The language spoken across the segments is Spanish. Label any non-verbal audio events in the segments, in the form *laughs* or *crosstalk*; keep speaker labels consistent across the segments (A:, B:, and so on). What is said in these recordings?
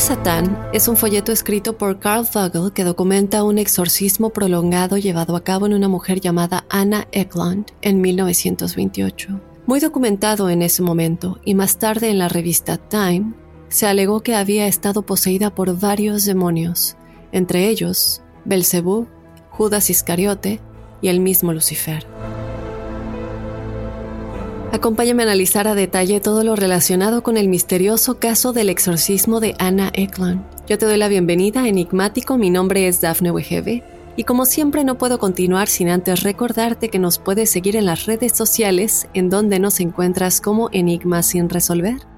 A: Satán es un folleto escrito por Carl Vogel que documenta un exorcismo prolongado llevado a cabo en una mujer llamada Anna Eklund en 1928. Muy documentado en ese momento y más tarde en la revista Time, se alegó que había estado poseída por varios demonios, entre ellos Belcebú, Judas Iscariote y el mismo Lucifer. Acompáñame a analizar a detalle todo lo relacionado con el misterioso caso del exorcismo de Anna Eklund. Yo te doy la bienvenida Enigmático, mi nombre es Dafne Wegebe y como siempre no puedo continuar sin antes recordarte que nos puedes seguir en las redes sociales en donde nos encuentras como Enigma sin resolver.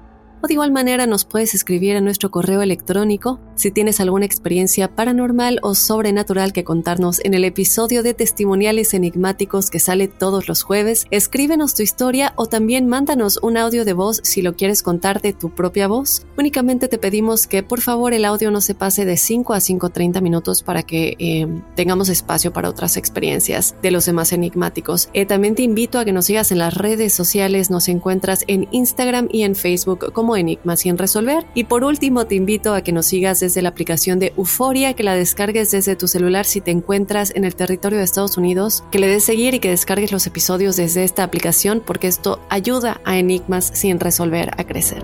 A: O de igual manera nos puedes escribir a nuestro correo electrónico si tienes alguna experiencia paranormal o sobrenatural que contarnos en el episodio de testimoniales enigmáticos que sale todos los jueves. Escríbenos tu historia o también mándanos un audio de voz si lo quieres contar de tu propia voz. Únicamente te pedimos que por favor el audio no se pase de 5 a 5.30 minutos para que eh, tengamos espacio para otras experiencias de los demás enigmáticos. Eh, también te invito a que nos sigas en las redes sociales, nos encuentras en Instagram y en Facebook como Enigma sin resolver. Y por último, te invito a que nos sigas desde la aplicación de Euforia, que la descargues desde tu celular si te encuentras en el territorio de Estados Unidos, que le des seguir y que descargues los episodios desde esta aplicación, porque esto ayuda a Enigmas sin resolver a crecer.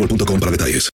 B: boostmobile.com para detalles.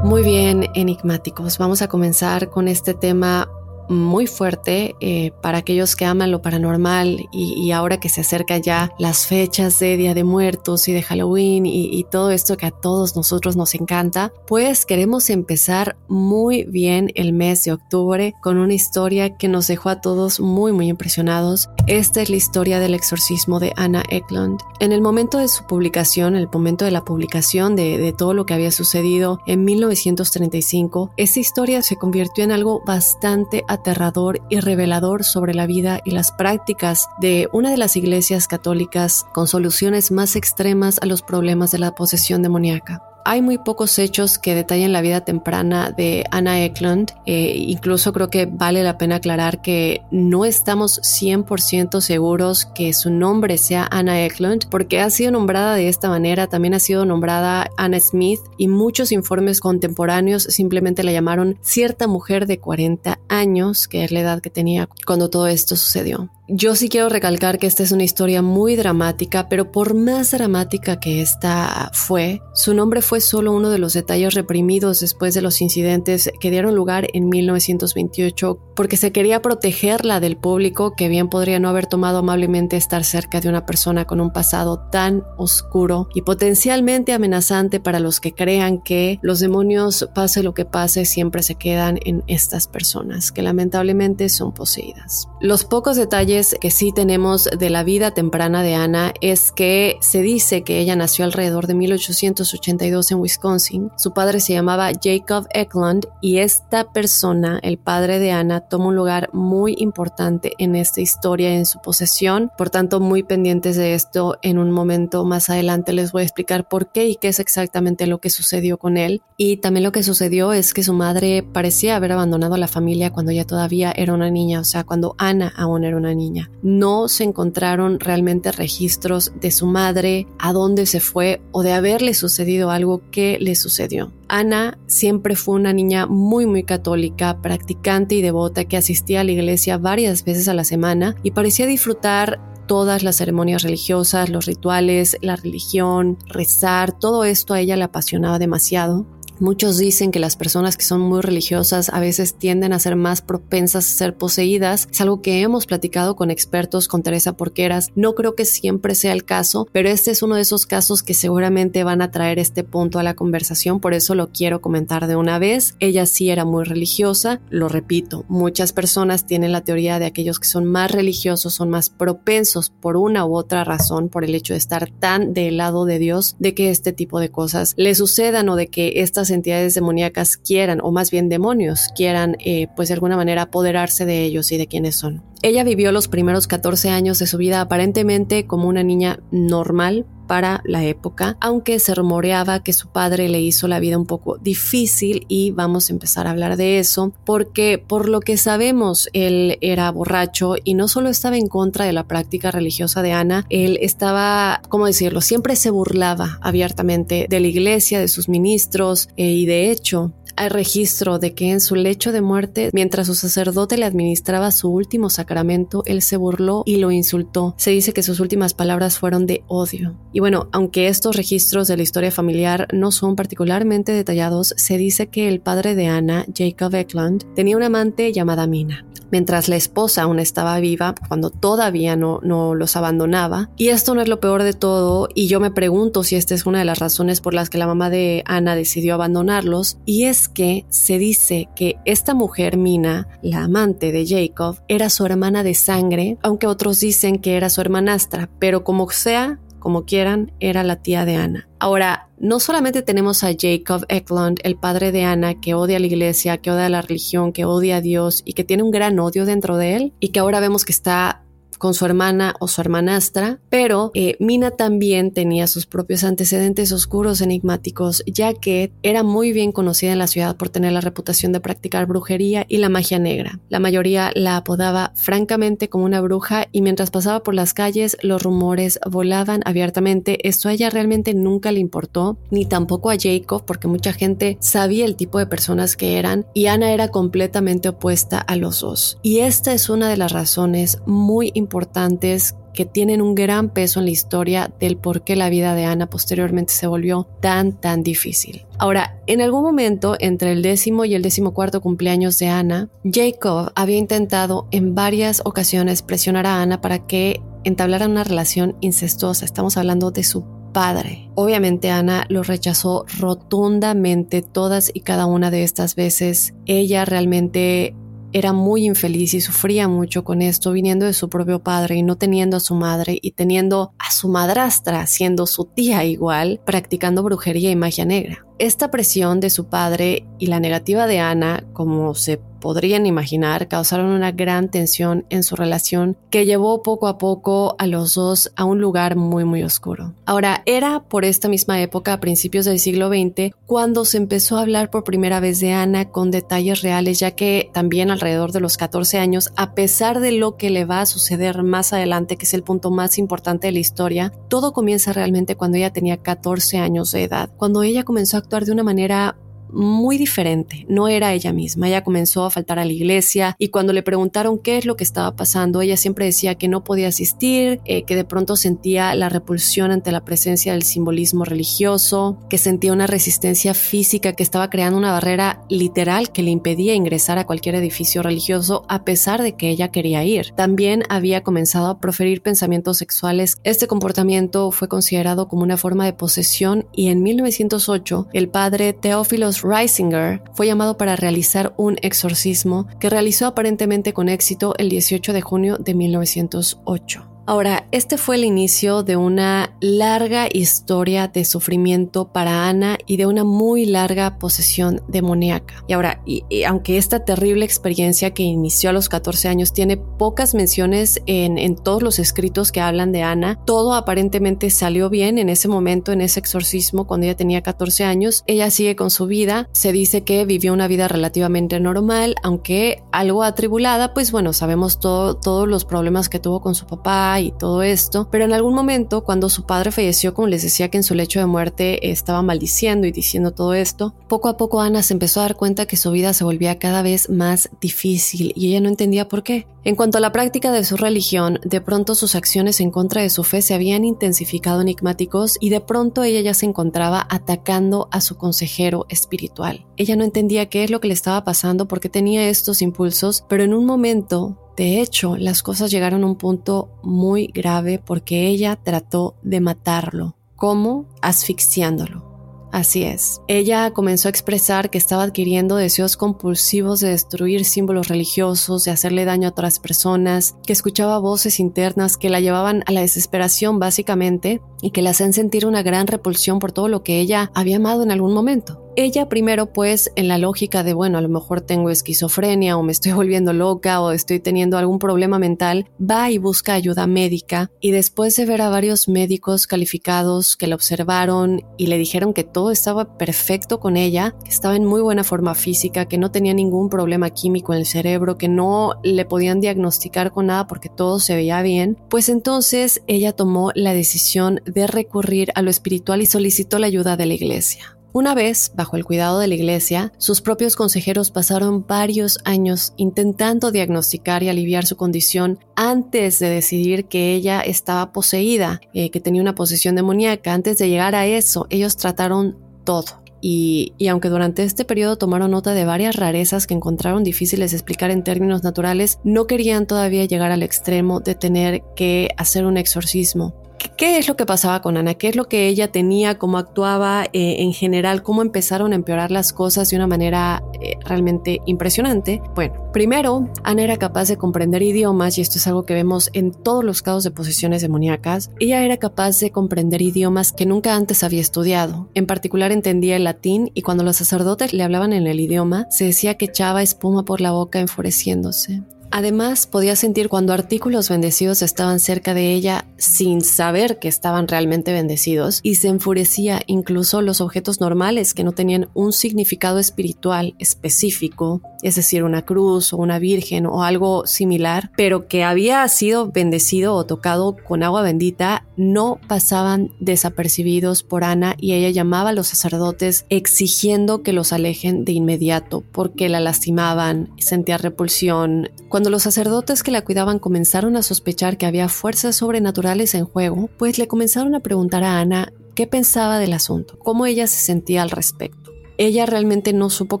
A: Muy bien, enigmáticos. Vamos a comenzar con este tema muy fuerte eh, para aquellos que aman lo paranormal y, ahora que se acerca ya las fechas de Día de Muertos y de Halloween y, todo esto que a todos nosotros nos encanta, pues queremos empezar muy bien el mes de octubre con una historia que nos dejó a todos muy muy impresionados. Esta es la historia del exorcismo de Anna Eklund. En el momento de su publicación, el momento de la publicación de, de todo lo que había sucedido en 1935, esta historia se convirtió en algo bastante aterrador y revelador sobre la vida y las prácticas de una de las iglesias católicas con soluciones más extremas a los problemas de la posesión demoníaca. Hay muy pocos hechos que detallen la vida temprana de Anna Eklund. Eh, incluso creo que vale la pena aclarar que no estamos 100% seguros que su nombre sea Anna Eklund, porque ha sido nombrada de esta manera, también ha sido nombrada Anna Smith y muchos informes contemporáneos simplemente la llamaron cierta mujer de 40 años, que es la edad que tenía cuando todo esto sucedió. Yo sí quiero recalcar que esta es una historia muy dramática, pero por más dramática que esta fue, su nombre fue solo uno de los detalles reprimidos después de los incidentes que dieron lugar en 1928, porque se quería protegerla del público que bien podría no haber tomado amablemente estar cerca de una persona con un pasado tan oscuro y potencialmente amenazante para los que crean que los demonios, pase lo que pase, siempre se quedan en estas personas, que lamentablemente son poseídas. Los pocos detalles que sí tenemos de la vida temprana de Ana es que se dice que ella nació alrededor de 1882 en Wisconsin. Su padre se llamaba Jacob Eklund y esta persona, el padre de Ana, toma un lugar muy importante en esta historia en su posesión. Por tanto, muy pendientes de esto, en un momento más adelante les voy a explicar por qué y qué es exactamente lo que sucedió con él. Y también lo que sucedió es que su madre parecía haber abandonado a la familia cuando ella todavía era una niña, o sea, cuando Ana aún era una niña. No se encontraron realmente registros de su madre, a dónde se fue o de haberle sucedido algo que le sucedió. Ana siempre fue una niña muy muy católica, practicante y devota que asistía a la iglesia varias veces a la semana y parecía disfrutar todas las ceremonias religiosas, los rituales, la religión, rezar, todo esto a ella le apasionaba demasiado. Muchos dicen que las personas que son muy religiosas a veces tienden a ser más propensas a ser poseídas. Es algo que hemos platicado con expertos, con Teresa Porqueras. No creo que siempre sea el caso, pero este es uno de esos casos que seguramente van a traer este punto a la conversación, por eso lo quiero comentar de una vez. Ella sí era muy religiosa, lo repito, muchas personas tienen la teoría de aquellos que son más religiosos son más propensos por una u otra razón, por el hecho de estar tan del lado de Dios, de que este tipo de cosas le sucedan o de que estas entidades demoníacas quieran, o más bien demonios, quieran, eh, pues de alguna manera apoderarse de ellos y de quienes son. Ella vivió los primeros 14 años de su vida aparentemente como una niña normal para la época, aunque se rumoreaba que su padre le hizo la vida un poco difícil y vamos a empezar a hablar de eso, porque por lo que sabemos él era borracho y no solo estaba en contra de la práctica religiosa de Ana, él estaba, ¿cómo decirlo?, siempre se burlaba abiertamente de la iglesia, de sus ministros eh, y de hecho hay registro de que en su lecho de muerte, mientras su sacerdote le administraba su último sacramento, él se burló y lo insultó. Se dice que sus últimas palabras fueron de odio. Y bueno, aunque estos registros de la historia familiar no son particularmente detallados, se dice que el padre de Ana, Jacob Eklund, tenía una amante llamada Mina mientras la esposa aún estaba viva, cuando todavía no, no los abandonaba. Y esto no es lo peor de todo, y yo me pregunto si esta es una de las razones por las que la mamá de Ana decidió abandonarlos, y es que se dice que esta mujer, Mina, la amante de Jacob, era su hermana de sangre, aunque otros dicen que era su hermanastra, pero como sea, como quieran, era la tía de Ana. Ahora, no solamente tenemos a Jacob Eklund, el padre de Ana, que odia a la iglesia, que odia a la religión, que odia a Dios y que tiene un gran odio dentro de él, y que ahora vemos que está con su hermana o su hermanastra, pero eh, Mina también tenía sus propios antecedentes oscuros enigmáticos, ya que era muy bien conocida en la ciudad por tener la reputación de practicar brujería y la magia negra. La mayoría la apodaba francamente como una bruja y mientras pasaba por las calles los rumores volaban abiertamente. Esto a ella realmente nunca le importó, ni tampoco a Jacob, porque mucha gente sabía el tipo de personas que eran y Ana era completamente opuesta a los dos. Y esta es una de las razones muy importantes importantes que tienen un gran peso en la historia del por qué la vida de Ana posteriormente se volvió tan, tan difícil. Ahora, en algún momento, entre el décimo y el decimocuarto cumpleaños de Ana, Jacob había intentado en varias ocasiones presionar a Ana para que entablara una relación incestuosa. Estamos hablando de su padre. Obviamente Ana lo rechazó rotundamente todas y cada una de estas veces. Ella realmente era muy infeliz y sufría mucho con esto, viniendo de su propio padre y no teniendo a su madre y teniendo a su madrastra, siendo su tía igual, practicando brujería y magia negra. Esta presión de su padre y la negativa de Ana, como se podrían imaginar, causaron una gran tensión en su relación que llevó poco a poco a los dos a un lugar muy muy oscuro. Ahora, era por esta misma época, a principios del siglo XX, cuando se empezó a hablar por primera vez de Ana con detalles reales, ya que también alrededor de los 14 años, a pesar de lo que le va a suceder más adelante, que es el punto más importante de la historia, todo comienza realmente cuando ella tenía 14 años de edad, cuando ella comenzó a de una manera muy diferente, no era ella misma, ella comenzó a faltar a la iglesia y cuando le preguntaron qué es lo que estaba pasando, ella siempre decía que no podía asistir, eh, que de pronto sentía la repulsión ante la presencia del simbolismo religioso, que sentía una resistencia física que estaba creando una barrera literal que le impedía ingresar a cualquier edificio religioso a pesar de que ella quería ir. También había comenzado a proferir pensamientos sexuales. Este comportamiento fue considerado como una forma de posesión y en 1908 el padre Teófilos Reisinger fue llamado para realizar un exorcismo que realizó aparentemente con éxito el 18 de junio de 1908. Ahora, este fue el inicio de una larga historia de sufrimiento para Ana y de una muy larga posesión demoníaca. Y ahora, y, aunque esta terrible experiencia que inició a los 14 años tiene pocas menciones en, en todos los escritos que hablan de Ana, todo aparentemente salió bien en ese momento, en ese exorcismo, cuando ella tenía 14 años. Ella sigue con su vida. Se dice que vivió una vida relativamente normal, aunque algo atribulada, pues bueno, sabemos todo, todos los problemas que tuvo con su papá y todo esto, pero en algún momento cuando su padre falleció, como les decía que en su lecho de muerte estaba maldiciendo y diciendo todo esto, poco a poco Ana se empezó a dar cuenta que su vida se volvía cada vez más difícil y ella no entendía por qué. En cuanto a la práctica de su religión, de pronto sus acciones en contra de su fe se habían intensificado enigmáticos y de pronto ella ya se encontraba atacando a su consejero espiritual. Ella no entendía qué es lo que le estaba pasando porque tenía estos impulsos, pero en un momento de hecho, las cosas llegaron a un punto muy grave porque ella trató de matarlo. ¿Cómo? Asfixiándolo. Así es. Ella comenzó a expresar que estaba adquiriendo deseos compulsivos de destruir símbolos religiosos, de hacerle daño a otras personas, que escuchaba voces internas que la llevaban a la desesperación básicamente y que la hacían sentir una gran repulsión por todo lo que ella había amado en algún momento. Ella primero pues en la lógica de bueno a lo mejor tengo esquizofrenia o me estoy *laughs* volviendo loca o estoy teniendo algún problema mental, va y busca ayuda médica y después de ver a varios médicos calificados que la observaron y le dijeron que todo estaba perfecto con ella, que estaba en muy buena forma física, que no tenía ningún problema químico en el cerebro, que no le podían diagnosticar con nada porque todo se veía bien, pues entonces ella tomó la decisión de recurrir a lo espiritual y solicitó la ayuda de la iglesia. Una vez, bajo el cuidado de la iglesia, sus propios consejeros pasaron varios años intentando diagnosticar y aliviar su condición antes de decidir que ella estaba poseída, eh, que tenía una posesión demoníaca. Antes de llegar a eso, ellos trataron todo. Y, y, aunque durante este periodo tomaron nota de varias rarezas que encontraron difíciles de explicar en términos naturales, no querían todavía llegar al extremo de tener que hacer un exorcismo. ¿Qué es lo que pasaba con Ana? ¿Qué es lo que ella tenía? ¿Cómo actuaba eh, en general? ¿Cómo empezaron a empeorar las cosas de una manera eh, realmente impresionante? Bueno, primero, Ana era capaz de comprender idiomas y esto es algo que vemos en todos los casos de posesiones demoníacas. Ella era capaz de comprender idiomas que nunca antes había estudiado. En particular entendía el latín y cuando los sacerdotes le hablaban en el idioma, se decía que echaba espuma por la boca enfureciéndose. Además, podía sentir cuando artículos bendecidos estaban cerca de ella sin saber que estaban realmente bendecidos y se enfurecía incluso los objetos normales que no tenían un significado espiritual específico, es decir, una cruz o una virgen o algo similar, pero que había sido bendecido o tocado con agua bendita, no pasaban desapercibidos por Ana y ella llamaba a los sacerdotes exigiendo que los alejen de inmediato porque la lastimaban, sentía repulsión los sacerdotes que la cuidaban comenzaron a sospechar que había fuerzas sobrenaturales en juego, pues le comenzaron a preguntar a Ana qué pensaba del asunto, cómo ella se sentía al respecto. Ella realmente no supo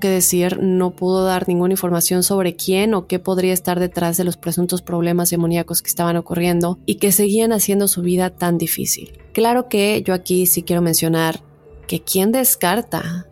A: qué decir, no pudo dar ninguna información sobre quién o qué podría estar detrás de los presuntos problemas demoníacos que estaban ocurriendo y que seguían haciendo su vida tan difícil. Claro que yo aquí sí quiero mencionar que quién descarta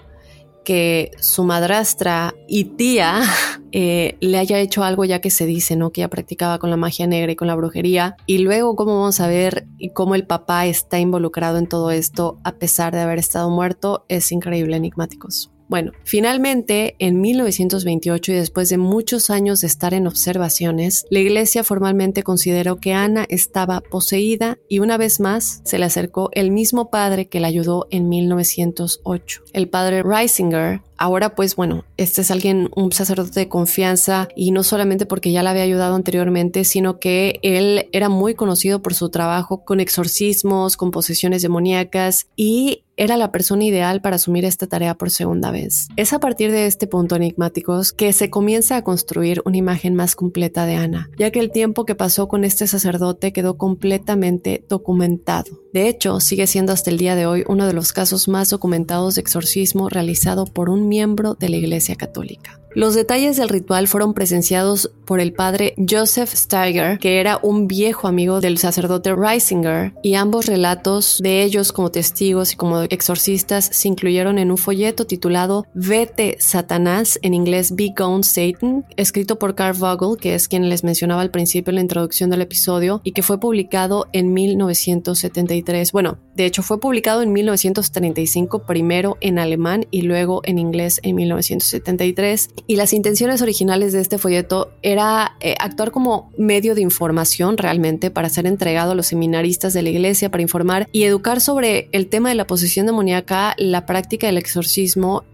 A: que su madrastra y tía *laughs* eh, le haya hecho algo ya que se dice, ¿no? Que ella practicaba con la magia negra y con la brujería. Y luego, ¿cómo vamos a ver cómo el papá está involucrado en todo esto a pesar de haber estado muerto? Es increíble, enigmáticos. Bueno, finalmente, en 1928 y después de muchos años de estar en observaciones, la iglesia formalmente consideró que Ana estaba poseída y una vez más se le acercó el mismo padre que la ayudó en 1908, el padre Reisinger, Ahora pues bueno, este es alguien, un sacerdote de confianza y no solamente porque ya la había ayudado anteriormente, sino que él era muy conocido por su trabajo con exorcismos, con posesiones demoníacas y era la persona ideal para asumir esta tarea por segunda vez. Es a partir de este punto enigmáticos que se comienza a construir una imagen más completa de Ana, ya que el tiempo que pasó con este sacerdote quedó completamente documentado. De hecho, sigue siendo hasta el día de hoy uno de los casos más documentados de exorcismo realizado por un miembro de la Iglesia Católica. Los detalles del ritual fueron presenciados por el padre Joseph Steiger, que era un viejo amigo del sacerdote Reisinger, y ambos relatos de ellos como testigos y como exorcistas se incluyeron en un folleto titulado Vete Satanás, en inglés Be Gone Satan, escrito por Carl Vogel, que es quien les mencionaba al principio la introducción del episodio, y que fue publicado en 1973. Bueno, de hecho fue publicado en 1935 primero en alemán y luego en inglés en 1973 y las intenciones originales de este folleto era eh, actuar como medio de información realmente para ser entregado a los seminaristas de la iglesia para informar y educar sobre el tema de la posesión demoníaca, la práctica del exorcismo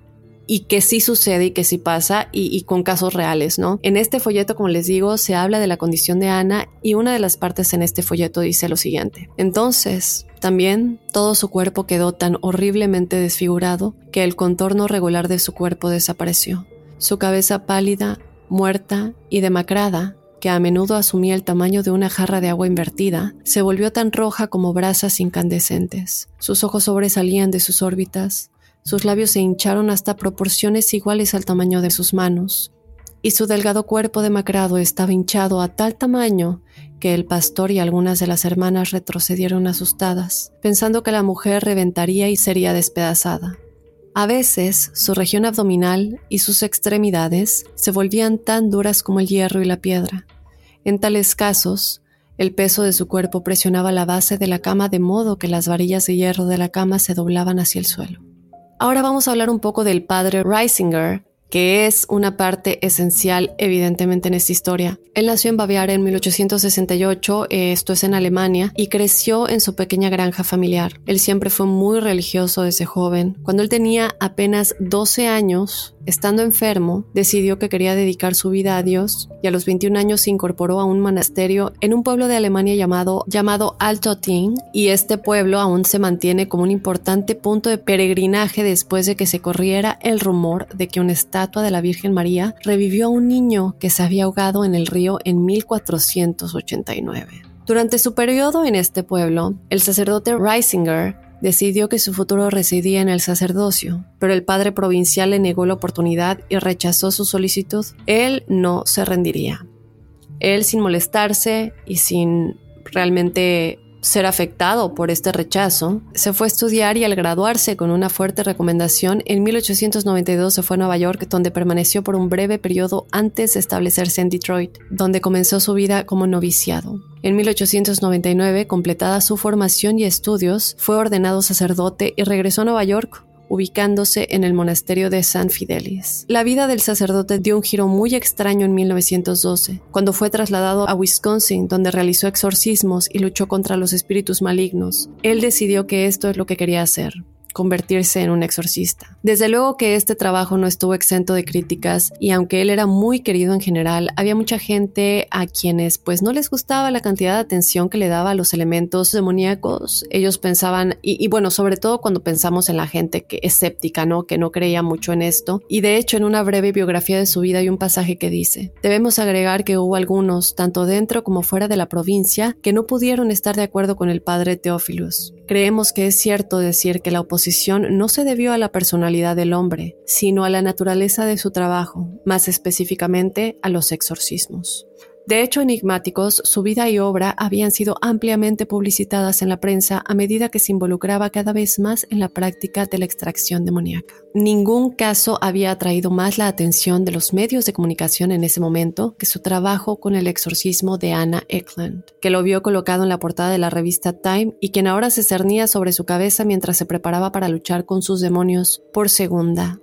A: y que sí sucede y que sí pasa y, y, con casos reales, ¿no? En este folleto, como les digo, se habla de la condición de Ana y una de las partes en este folleto dice lo siguiente. Entonces, también todo su cuerpo quedó tan horriblemente desfigurado que el contorno regular de su cuerpo desapareció. Su cabeza pálida, muerta y demacrada, que a menudo asumía el tamaño de una jarra de agua invertida, se volvió tan roja como brasas incandescentes. Sus ojos sobresalían de sus órbitas, sus labios se hincharon hasta proporciones iguales al tamaño de sus manos, y su delgado cuerpo demacrado estaba hinchado a tal tamaño que el pastor y algunas de las hermanas retrocedieron asustadas, pensando que la mujer reventaría y sería despedazada. A veces su región abdominal y sus extremidades se volvían tan duras como el hierro y la piedra. En tales casos, el peso de su cuerpo presionaba la base de la cama de modo que las varillas de hierro de la cama se doblaban hacia el suelo. Ahora vamos a hablar un poco del padre Reisinger, que es una parte esencial evidentemente en esta historia. Él nació en Baviera en 1868, esto es en Alemania, y creció en su pequeña granja familiar. Él siempre fue muy religioso desde joven. Cuando él tenía apenas 12 años, estando enfermo, decidió que quería dedicar su vida a Dios y a los 21 años se incorporó a un monasterio en un pueblo de Alemania llamado, llamado Altotin y este pueblo aún se mantiene como un importante punto de peregrinaje después de que se corriera el rumor de que una estatua de la Virgen María revivió a un niño que se había ahogado en el río en 1489. Durante su periodo en este pueblo, el sacerdote Reisinger decidió que su futuro residía en el sacerdocio, pero el padre provincial le negó la oportunidad y rechazó su solicitud. Él no se rendiría. Él, sin molestarse y sin realmente ser afectado por este rechazo, se fue a estudiar y al graduarse con una fuerte recomendación, en 1892 se fue a Nueva York, donde permaneció por un breve periodo antes de establecerse en Detroit, donde comenzó su vida como noviciado. En 1899, completada su formación y estudios, fue ordenado sacerdote y regresó a Nueva York ubicándose en el monasterio de San Fidelis. La vida del sacerdote dio un giro muy extraño en 1912, cuando fue trasladado a Wisconsin, donde realizó exorcismos y luchó contra los espíritus malignos. Él decidió que esto es lo que quería hacer convertirse en un exorcista. Desde luego que este trabajo no estuvo exento de críticas y aunque él era muy querido en general, había mucha gente a quienes pues no les gustaba la cantidad de atención que le daba a los elementos demoníacos. Ellos pensaban, y, bueno, sobre todo cuando pensamos en la gente que escéptica, ¿no? Que no creía mucho en esto. Y de hecho, en una breve biografía de su vida hay un pasaje que dice, debemos agregar que hubo algunos, tanto dentro como fuera de la provincia, que no pudieron estar de acuerdo con el padre Teófilos. Creemos que es cierto decir que la oposición no se debió a la personalidad del hombre, sino a la naturaleza de su trabajo, más específicamente a los exorcismos. De hecho, enigmáticos, su vida y obra habían sido ampliamente publicitadas en la prensa a medida que se involucraba cada vez más en la práctica de la extracción demoníaca. Ningún caso había atraído más la atención de los medios de comunicación en ese momento que su trabajo con el exorcismo de Anna Eklund, que lo vio colocado en la portada de la revista Time y quien ahora se cernía sobre su cabeza mientras se preparaba para luchar con sus demonios por segunda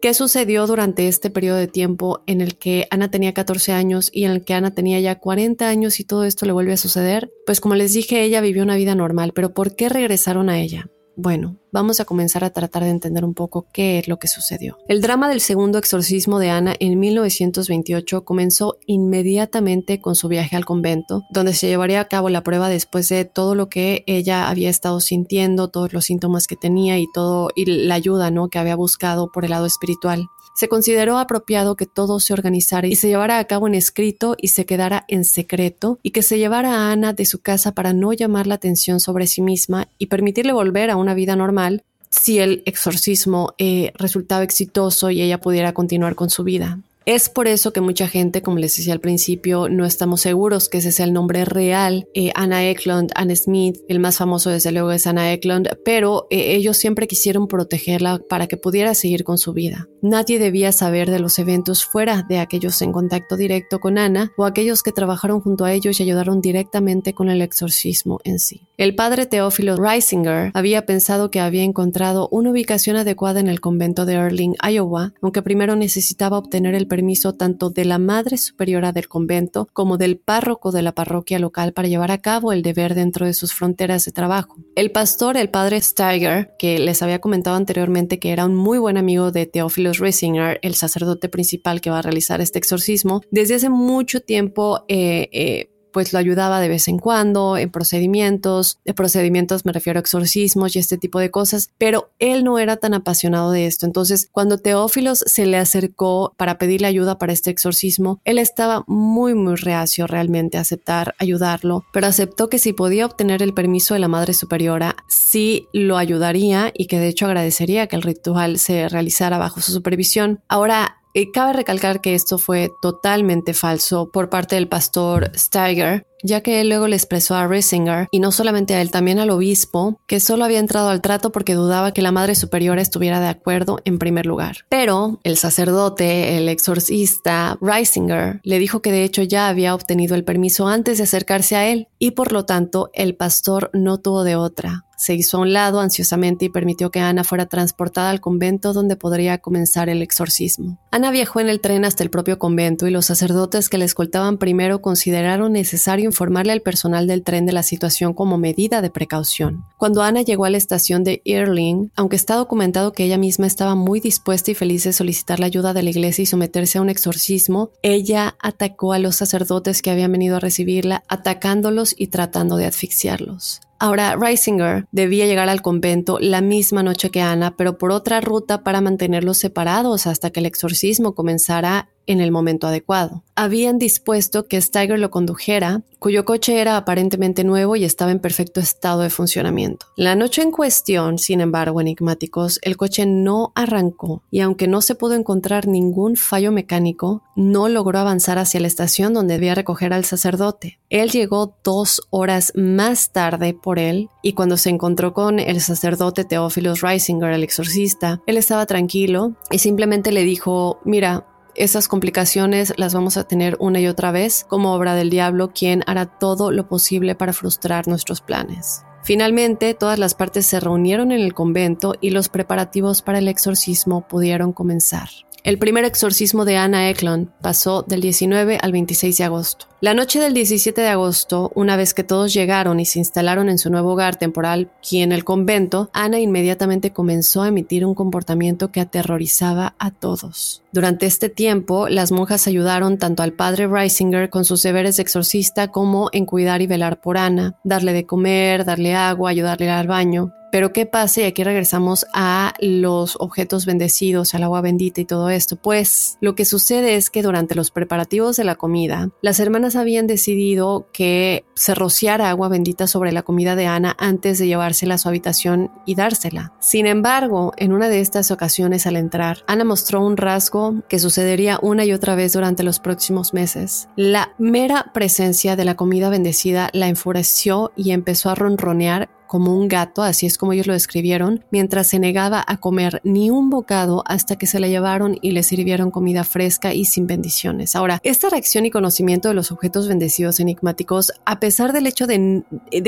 A: ¿Qué sucedió durante este periodo de tiempo en el que Ana tenía 14 años y en el que Ana tenía ya 40 años y todo esto le vuelve a suceder? Pues como les dije, ella vivió una vida normal, pero ¿por qué regresaron a ella? Bueno, vamos a comenzar a tratar de entender un poco qué es lo que sucedió. El drama del segundo exorcismo de Ana en 1928 comenzó inmediatamente con su viaje al convento, donde se llevaría a cabo la prueba después de todo lo que ella había estado sintiendo, todos los síntomas que tenía y todo y la ayuda, ¿no? que había buscado por el lado espiritual se consideró apropiado que todo se organizara y se llevara a cabo en escrito y se quedara en secreto y que se llevara a Ana de su casa para no llamar la atención sobre sí misma y permitirle volver a una vida normal si el exorcismo eh, resultaba exitoso y ella pudiera continuar con su vida. Es por eso que mucha gente, como les decía al principio, no estamos seguros que ese sea el nombre real. Eh, Anna Eklund, Anna Smith, el más famoso desde luego es Anna Eklund, pero eh, ellos siempre quisieron protegerla para que pudiera seguir con su vida. Nadie debía saber de los eventos fuera de aquellos en contacto directo con Anna o aquellos que trabajaron junto a ellos y ayudaron directamente con el exorcismo en sí. El padre Teófilo Reisinger había pensado que había encontrado una ubicación adecuada en el convento de Erling, Iowa, aunque primero necesitaba obtener el permiso tanto de la madre superiora del convento como del párroco de la parroquia local para llevar a cabo el deber dentro de sus fronteras de trabajo. El pastor, el padre Steiger, que les había comentado anteriormente que era un muy buen amigo de Theophilus Reisinger, el sacerdote principal que va a realizar este exorcismo, desde hace mucho tiempo eh, eh, pues lo ayudaba de vez en cuando en procedimientos, de procedimientos me refiero a exorcismos y este tipo de cosas, pero él no era tan apasionado de esto. Entonces, cuando Teófilos se le acercó para pedirle ayuda para este exorcismo, él estaba muy, muy reacio realmente a aceptar ayudarlo, pero aceptó que si podía obtener el permiso de la Madre Superiora, sí lo ayudaría y que de hecho agradecería que el ritual se realizara bajo su supervisión. Ahora, y cabe recalcar que esto fue totalmente falso por parte del pastor Steiger, ya que él luego le expresó a Risinger, y no solamente a él, también al obispo, que solo había entrado al trato porque dudaba que la Madre Superiora estuviera de acuerdo en primer lugar. Pero el sacerdote, el exorcista, Risinger, le dijo que de hecho ya había obtenido el permiso antes de acercarse a él, y por lo tanto el pastor no tuvo de otra se hizo a un lado ansiosamente y permitió que Ana fuera transportada al convento donde podría comenzar el exorcismo. Ana viajó en el tren hasta el propio convento y los sacerdotes que la escoltaban primero consideraron necesario informarle al personal del tren de la situación como medida de precaución. Cuando Ana llegó a la estación de Earling, aunque está documentado que ella misma estaba muy dispuesta y feliz de solicitar la ayuda de la iglesia y someterse a un exorcismo, ella atacó a los sacerdotes que habían venido a recibirla, atacándolos y tratando de asfixiarlos. Ahora, Reisinger debía llegar al convento la misma noche que Ana, pero por otra ruta para mantenerlos separados hasta que el exorcismo comenzara en el momento adecuado. Habían dispuesto que Steiger lo condujera, cuyo coche era aparentemente nuevo y estaba en perfecto estado de funcionamiento. La noche en cuestión, sin embargo, enigmáticos, el coche no arrancó y aunque no se pudo encontrar ningún fallo mecánico, no logró avanzar hacia la estación donde debía recoger al sacerdote. Él llegó dos horas más tarde por él y cuando se encontró con el sacerdote Teófilos Reisinger, el exorcista, él estaba tranquilo y simplemente le dijo, mira, esas complicaciones las vamos a tener una y otra vez como obra del diablo, quien hará todo lo posible para frustrar nuestros planes. Finalmente, todas las partes se reunieron en el convento y los preparativos para el exorcismo pudieron comenzar. El primer exorcismo de Anna Eklund pasó del 19 al 26 de agosto. La noche del 17 de agosto, una vez que todos llegaron y se instalaron en su nuevo hogar temporal, aquí en el convento, Ana inmediatamente comenzó a emitir un comportamiento que aterrorizaba a todos. Durante este tiempo, las monjas ayudaron tanto al padre Reisinger con sus deberes de exorcista como en cuidar y velar por Ana, darle de comer, darle agua, ayudarle al baño. Pero ¿qué pasa? Y aquí regresamos a los objetos bendecidos, al agua bendita y todo esto. Pues lo que sucede es que durante los preparativos de la comida, las hermanas habían decidido que se rociara agua bendita sobre la comida de Ana antes de llevársela a su habitación y dársela. Sin embargo, en una de estas ocasiones al entrar, Ana mostró un rasgo que sucedería una y otra vez durante los próximos meses. La mera presencia de la comida bendecida la enfureció y empezó a ronronear como un gato, así es como ellos lo describieron, mientras se negaba a comer ni un bocado hasta que se la llevaron y le sirvieron comida fresca y sin bendiciones. Ahora, esta reacción y conocimiento de los objetos bendecidos enigmáticos, a pesar del hecho de,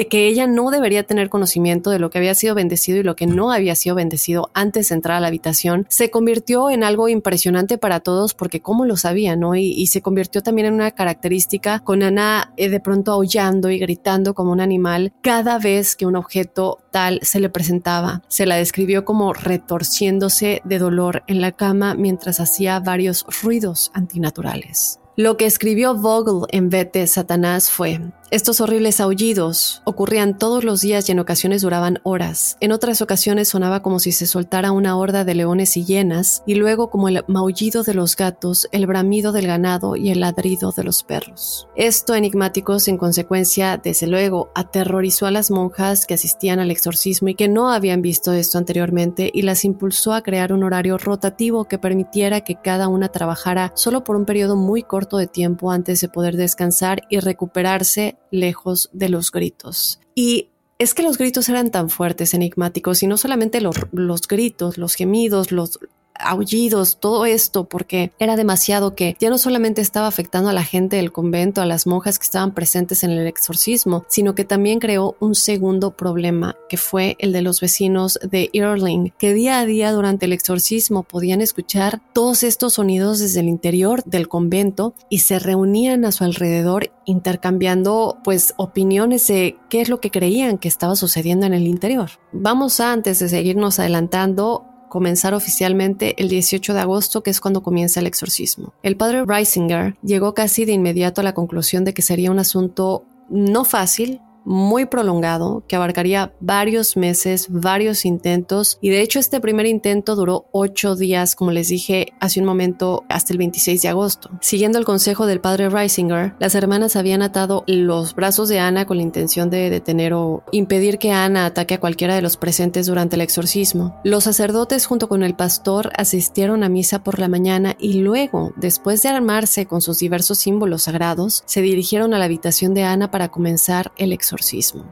A: que ella no debería tener conocimiento de lo que había sido bendecido y lo que no había sido bendecido antes de entrar a la habitación, se convirtió en algo impresionante para todos porque cómo lo sabía, ¿no? Y, y se convirtió también en una característica con Ana eh, de pronto aullando y gritando como un animal cada vez que un objeto tal se le presentaba. Se la describió como retorciéndose de dolor en la cama mientras hacía varios ruidos antinaturales. Lo que escribió Vogel en Vete Satanás fue, estos horribles aullidos ocurrían todos los días y en ocasiones duraban horas. En otras ocasiones sonaba como si se soltara una horda de leones y hienas, y luego como el maullido de los gatos, el bramido del ganado y el ladrido de los perros. Esto, enigmáticos, en consecuencia, desde luego, aterrorizó a las monjas que asistían al exorcismo y que no habían visto esto anteriormente y las impulsó a crear un horario rotativo que permitiera que cada una trabajara solo por un periodo muy corto de tiempo antes de poder descansar y recuperarse lejos de los gritos. Y es que los gritos eran tan fuertes, enigmáticos, y no solamente los, los gritos, los gemidos, los, aullidos, todo esto, porque era demasiado que ya no solamente estaba afectando a la gente del convento, a las monjas que estaban presentes en el exorcismo, sino que también creó un segundo problema, que fue el de los vecinos de Earling, que día a día durante el exorcismo podían escuchar todos estos sonidos desde el interior del convento y se reunían a su alrededor intercambiando pues opiniones de qué es lo que creían que estaba sucediendo en el interior. Vamos antes de seguirnos adelantando, comenzar oficialmente el 18 de agosto, que es cuando comienza el exorcismo. El padre Reisinger llegó casi de inmediato a la conclusión de que sería un asunto no fácil, muy prolongado que abarcaría varios meses, varios intentos y de hecho este primer intento duró ocho días, como les dije hace un momento, hasta el 26 de agosto. Siguiendo el consejo del padre Reisinger, las hermanas habían atado los brazos de Ana con la intención de detener o impedir que Ana ataque a cualquiera de los presentes durante el exorcismo. Los sacerdotes junto con el pastor asistieron a misa por la mañana y luego, después de armarse con sus diversos símbolos sagrados, se dirigieron a la habitación de Ana para comenzar el exorcismo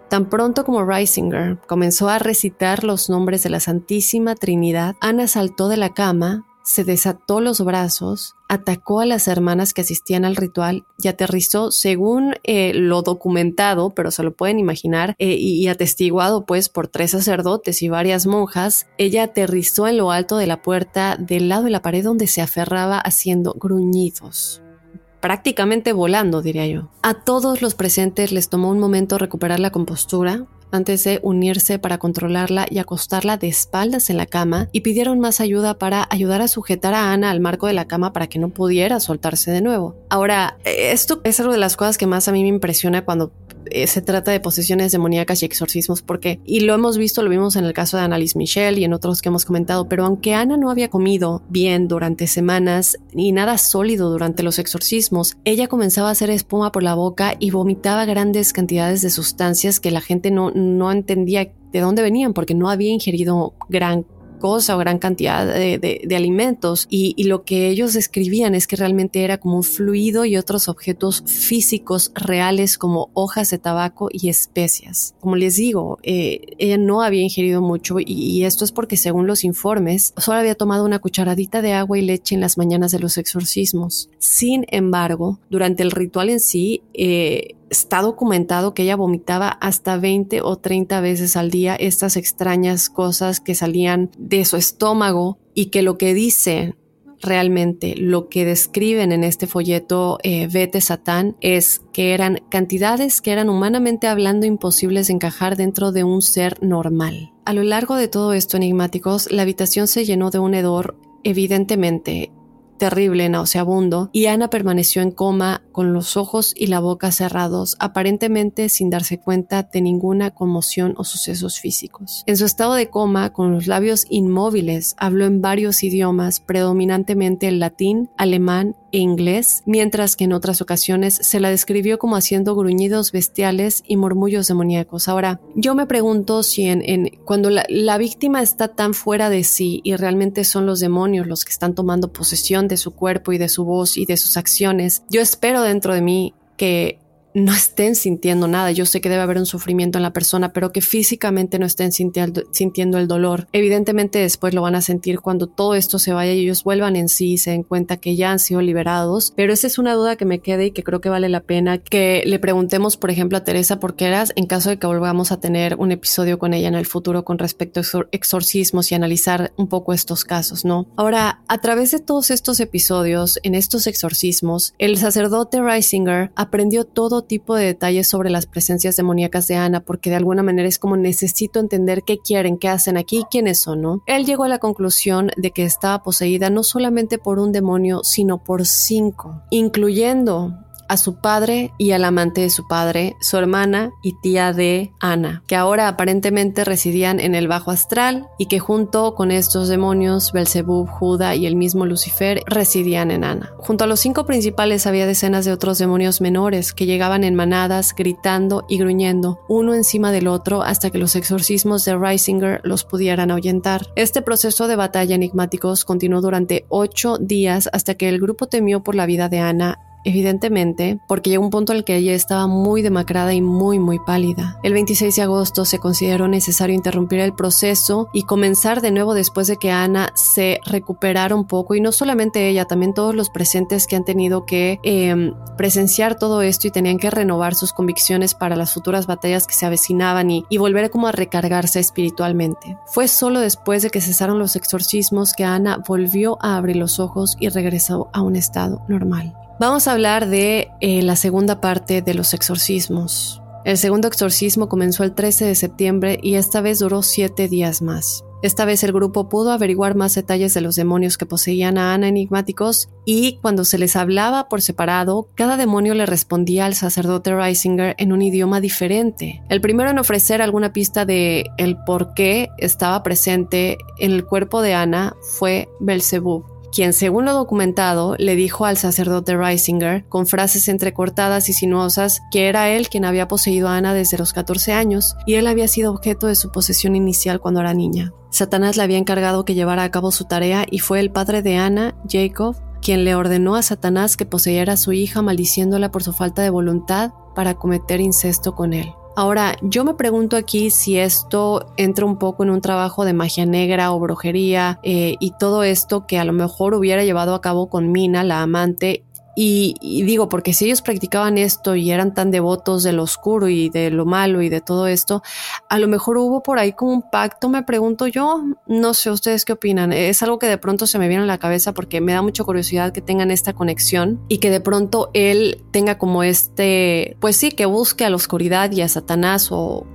A: Tan pronto como Reisinger comenzó a recitar los nombres de la Santísima Trinidad, Ana saltó de la cama, se desató los brazos, atacó a las hermanas que asistían al ritual y aterrizó según eh, lo documentado, pero se lo pueden imaginar, eh, y, y atestiguado pues por tres sacerdotes y varias monjas, ella aterrizó en lo alto de la puerta del lado de la pared donde se aferraba haciendo gruñidos prácticamente volando, diría yo. A todos los presentes les tomó un momento recuperar la compostura antes de unirse para controlarla y acostarla de espaldas en la cama y pidieron más ayuda para ayudar a sujetar a Ana al marco de la cama para que no pudiera soltarse de nuevo. Ahora, esto es algo de las cosas que más a mí me impresiona cuando eh, se trata de posesiones demoníacas y exorcismos, porque, y lo hemos visto, lo vimos en el caso de Annalise Michelle y en otros que hemos comentado, pero aunque Ana no había comido bien durante semanas ni nada sólido durante los exorcismos, ella comenzaba a hacer espuma por la boca y vomitaba grandes cantidades de sustancias que la gente no, no entendía de dónde venían porque no había ingerido gran cosa o gran cantidad de, alimentos y, y, lo que ellos describían es que realmente era como un fluido y otros objetos físicos reales como hojas de tabaco y especias. Como les digo, eh, ella no había ingerido mucho y, y, esto es porque según los informes solo había tomado una cucharadita de agua y leche en las mañanas de los exorcismos. Sin embargo, durante el ritual en sí, eh, está documentado que ella vomitaba hasta 20 o 30 veces al día estas extrañas cosas que salían de su estómago y que lo que dice realmente lo que describen en este folleto eh, Vete Satán es que eran cantidades que eran humanamente hablando imposibles de encajar dentro de un ser normal. A lo largo de todo esto, enigmáticos, la habitación se llenó de un hedor evidentemente terrible, nauseabundo, y Ana permaneció en coma con los ojos y la boca cerrados, aparentemente sin darse cuenta de ninguna conmoción o sucesos físicos. En su estado de coma, con los labios inmóviles, habló en varios idiomas, predominantemente el latín, alemán e inglés, mientras que en otras ocasiones se la describió como haciendo gruñidos bestiales y murmullos demoníacos. Ahora, yo me pregunto si en, cuando la, la víctima está tan fuera de sí y realmente son los demonios los que están tomando posesión de su cuerpo y de su voz y de sus acciones, yo espero dentro de mí que no estén sintiendo nada. Yo sé que debe haber un sufrimiento en la persona, pero que físicamente no estén sintiendo, el dolor. Evidentemente después lo van a sentir cuando todo esto se vaya y ellos vuelvan en sí y se den cuenta que ya han sido liberados. Pero esa es una duda que me queda y que creo que vale la pena que le preguntemos, por ejemplo, a Teresa Porqueras en caso de que volvamos a tener un episodio con ella en el futuro con respecto a exorcismos y analizar un poco estos casos, ¿no? Ahora, a través de todos estos episodios, en estos exorcismos, el sacerdote Reisinger aprendió todo tipo de detalles sobre las presencias demoníacas de Ana, porque de alguna manera es como necesito entender qué quieren, qué hacen aquí quiénes son, ¿no? Él llegó a la conclusión de que estaba poseída no solamente por un demonio, sino por cinco, incluyendo a su padre y al amante de su padre, su hermana y tía de Ana, que ahora aparentemente residían en el bajo astral y que junto con estos demonios, Belzebub, Juda y el mismo Lucifer, residían en Ana. Junto a los cinco principales había decenas de otros demonios menores que llegaban en manadas, gritando y gruñendo, uno encima del otro hasta que los exorcismos de Reisinger los pudieran ahuyentar. Este proceso de batalla enigmáticos continuó durante ocho días hasta que el grupo temió por la vida de Ana evidentemente, porque llegó un punto en el que ella estaba muy demacrada y muy, muy pálida. El 26 de agosto se consideró necesario interrumpir el proceso y comenzar de nuevo después de que Ana se recuperara un poco, y no solamente ella, también todos los presentes que han tenido que em, presenciar todo esto y tenían que renovar sus convicciones para las futuras batallas que se avecinaban y, volver como a recargarse espiritualmente. Fue solo después de que cesaron los exorcismos que Ana volvió a abrir los ojos y regresó a un estado normal. Vamos a hablar de eh, la segunda parte de los exorcismos. El segundo exorcismo comenzó el 13 de septiembre y esta vez duró siete días más. Esta vez el grupo pudo averiguar más detalles de los demonios que poseían a Ana enigmáticos y cuando se les hablaba por separado, cada demonio le respondía al sacerdote Reisinger en un idioma diferente. El primero en ofrecer alguna pista de el por qué estaba presente en el cuerpo de Ana fue Belzebub quien según lo documentado le dijo al sacerdote Reisinger, con frases entrecortadas y sinuosas, que era él quien había poseído a Ana desde los 14 años y él había sido objeto de su posesión inicial cuando era niña. Satanás le había encargado que llevara a cabo su tarea y fue el padre de Ana, Jacob, quien le ordenó a Satanás que poseyera a su hija maldiciéndola por su falta de voluntad para cometer incesto con él. Ahora, yo me pregunto aquí si esto entra un poco en un trabajo de magia negra o brujería eh, y todo esto que a lo mejor hubiera llevado a cabo con Mina, la amante, y, digo, porque si ellos practicaban esto y eran tan devotos de lo oscuro y de lo malo y de todo esto, a lo mejor hubo por ahí como un pacto, me pregunto yo, no sé ustedes qué opinan, es algo que de pronto se me viene a la cabeza porque me da mucha curiosidad que tengan esta conexión y que de pronto él tenga como este, pues sí, que busque a la oscuridad y a Satanás o